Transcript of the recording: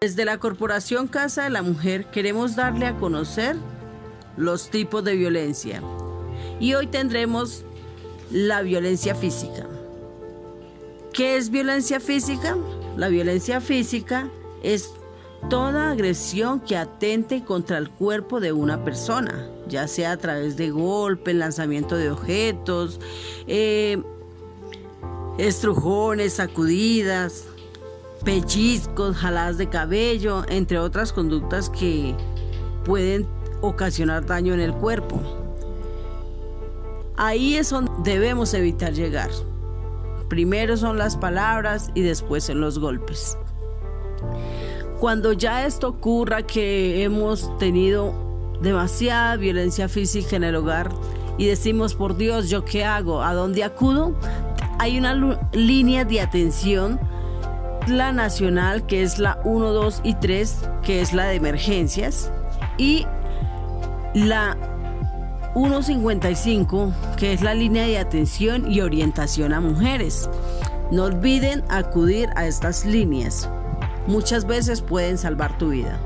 Desde la Corporación Casa de la Mujer queremos darle a conocer los tipos de violencia. Y hoy tendremos la violencia física. ¿Qué es violencia física? La violencia física es toda agresión que atente contra el cuerpo de una persona, ya sea a través de golpes, lanzamiento de objetos, eh, estrujones, sacudidas, pellizcos, jaladas de cabello, entre otras conductas que pueden ocasionar daño en el cuerpo. Ahí es donde debemos evitar llegar. Primero son las palabras y después son los golpes. Cuando ya esto ocurra que hemos tenido demasiada violencia física en el hogar y decimos, por Dios, ¿yo qué hago? ¿A dónde acudo? Hay una línea de atención la nacional, que es la 1, 2 y 3, que es la de emergencias, y la 155, que es la línea de atención y orientación a mujeres. No olviden acudir a estas líneas. Muchas veces pueden salvar tu vida.